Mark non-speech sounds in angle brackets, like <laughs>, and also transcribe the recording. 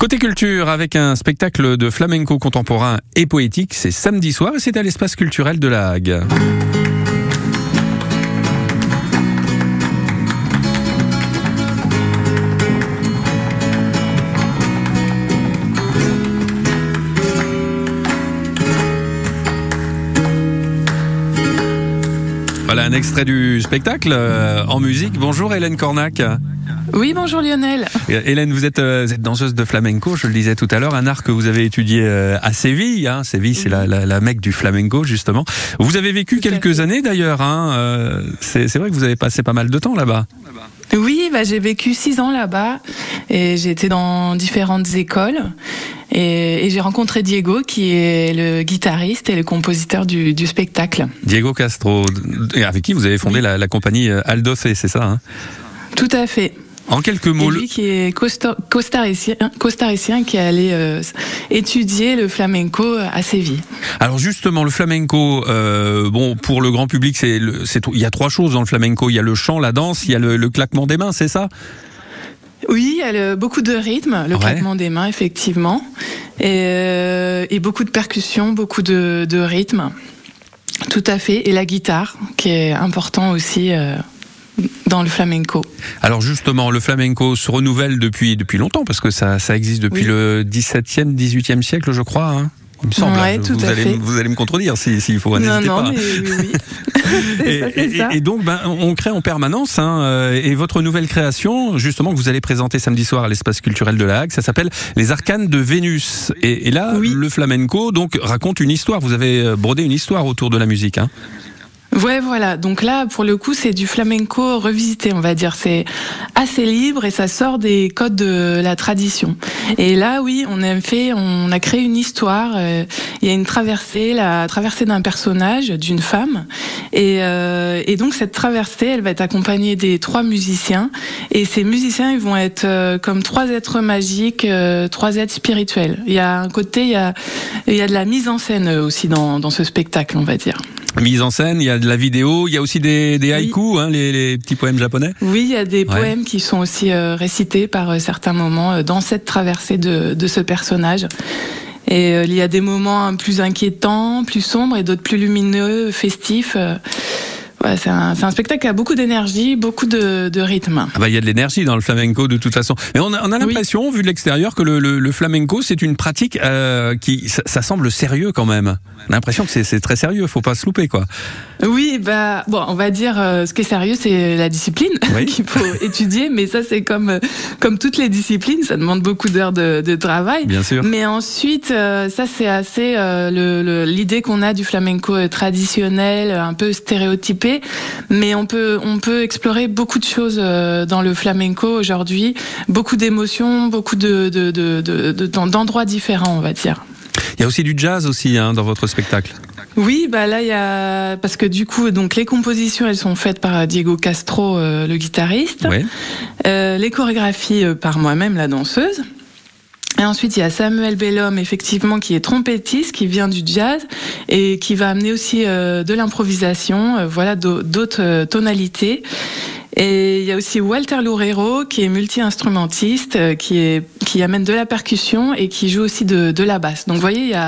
Côté culture, avec un spectacle de flamenco contemporain et poétique, c'est samedi soir et c'est à l'espace culturel de la Hague. Voilà un extrait du spectacle euh, en musique. Bonjour Hélène Cornac. Oui, bonjour Lionel. Hélène, vous êtes, euh, vous êtes danseuse de flamenco, je le disais tout à l'heure, un art que vous avez étudié euh, à Séville. Hein. Séville, c'est la, la, la, mecque du flamenco, justement. Vous avez vécu tout quelques années d'ailleurs. Hein. Euh, c'est vrai que vous avez passé pas mal de temps là-bas. Oui, bah, j'ai vécu six ans là-bas et j'ai été dans différentes écoles. Et, et j'ai rencontré Diego, qui est le guitariste et le compositeur du, du spectacle. Diego Castro, avec qui vous avez fondé oui. la, la, compagnie Aldoce, c'est ça hein Tout à fait. En quelques mots. Et lui qui est costaricien, costaricien qui est allé euh, étudier le flamenco à Séville. Alors justement, le flamenco, euh, bon, pour le grand public, c'est, il y a trois choses dans le flamenco. Il y a le chant, la danse, il y a le, le claquement des mains, c'est ça? Oui, beaucoup de rythme, le ouais. claquement des mains, effectivement, et, euh, et beaucoup de percussions, beaucoup de, de, rythme. Tout à fait. Et la guitare, qui est important aussi. Euh, dans le flamenco. Alors justement, le flamenco se renouvelle depuis, depuis longtemps, parce que ça, ça existe depuis oui. le 17e, 18e siècle, je crois. Hein il me semble. Ouais, tout vous, à allez, fait. vous allez me contredire s'il si, si faut, n'hésitez non, pas. Mais oui, oui. <laughs> et, ça, et, ça. et, donc, ben, on crée en permanence. Hein, et votre nouvelle création, justement, que vous allez présenter samedi soir à l'espace culturel de la Hague, ça s'appelle Les Arcanes de Vénus. Et, là, oui. le flamenco donc raconte une histoire. Vous avez brodé une histoire autour de la musique. Hein. Ouais, voilà. Donc là, pour le coup, c'est du flamenco revisité, on va dire. C'est assez libre et ça sort des codes de la tradition. Et là, oui, on a fait, on a créé une histoire. Euh, il y a une traversée, la traversée d'un personnage, d'une femme. Et, euh, et, donc cette traversée, elle va être accompagnée des trois musiciens. Et ces musiciens, ils vont être euh, comme trois êtres magiques, euh, trois êtres spirituels. Il y a un côté, il y a, il y a de la mise en scène aussi dans, dans ce spectacle, on va dire mise en scène, il y a de la vidéo, il y a aussi des, des haïkus, oui. hein, les, les, petits poèmes japonais. Oui, il y a des ouais. poèmes qui sont aussi euh, récités par euh, certains moments euh, dans cette traversée de, de ce personnage. Et il y a des moments plus inquiétants, plus sombres et d'autres plus lumineux, festifs. Ouais, c'est un, un, spectacle qui a beaucoup d'énergie, beaucoup de, de rythme. Ah bah, il y a de l'énergie dans le flamenco de toute façon. Mais on a, on a l'impression, oui. vu de l'extérieur, que le, le, le flamenco, c'est une pratique euh, qui, ça, ça, semble sérieux quand même. On a l'impression que c'est très sérieux, faut pas se louper quoi. Oui, bah bon, on va dire euh, ce qui est sérieux, c'est la discipline <laughs> oui. qu'il faut étudier, mais ça c'est comme euh, comme toutes les disciplines, ça demande beaucoup d'heures de, de, travail. Bien sûr. Mais ensuite, euh, ça c'est assez l'idée qu'on a du flamenco traditionnel, un peu stéréotypé, mais on peut on peut explorer beaucoup de choses dans le flamenco aujourd'hui, beaucoup d'émotions, beaucoup de d'endroits de, de, différents, on va dire. Il y a aussi du jazz aussi hein, dans votre spectacle. Oui, bah là il y a parce que du coup donc les compositions elles sont faites par Diego Castro euh, le guitariste, euh, les chorégraphies euh, par moi-même la danseuse. Et ensuite, il y a Samuel Bellum, effectivement, qui est trompettiste, qui vient du jazz et qui va amener aussi euh, de l'improvisation, euh, voilà, d'autres euh, tonalités. Et il y a aussi Walter Loureiro, qui est multi-instrumentiste, qui, amène de la percussion et qui joue aussi de, de la basse. Donc, vous voyez, il y a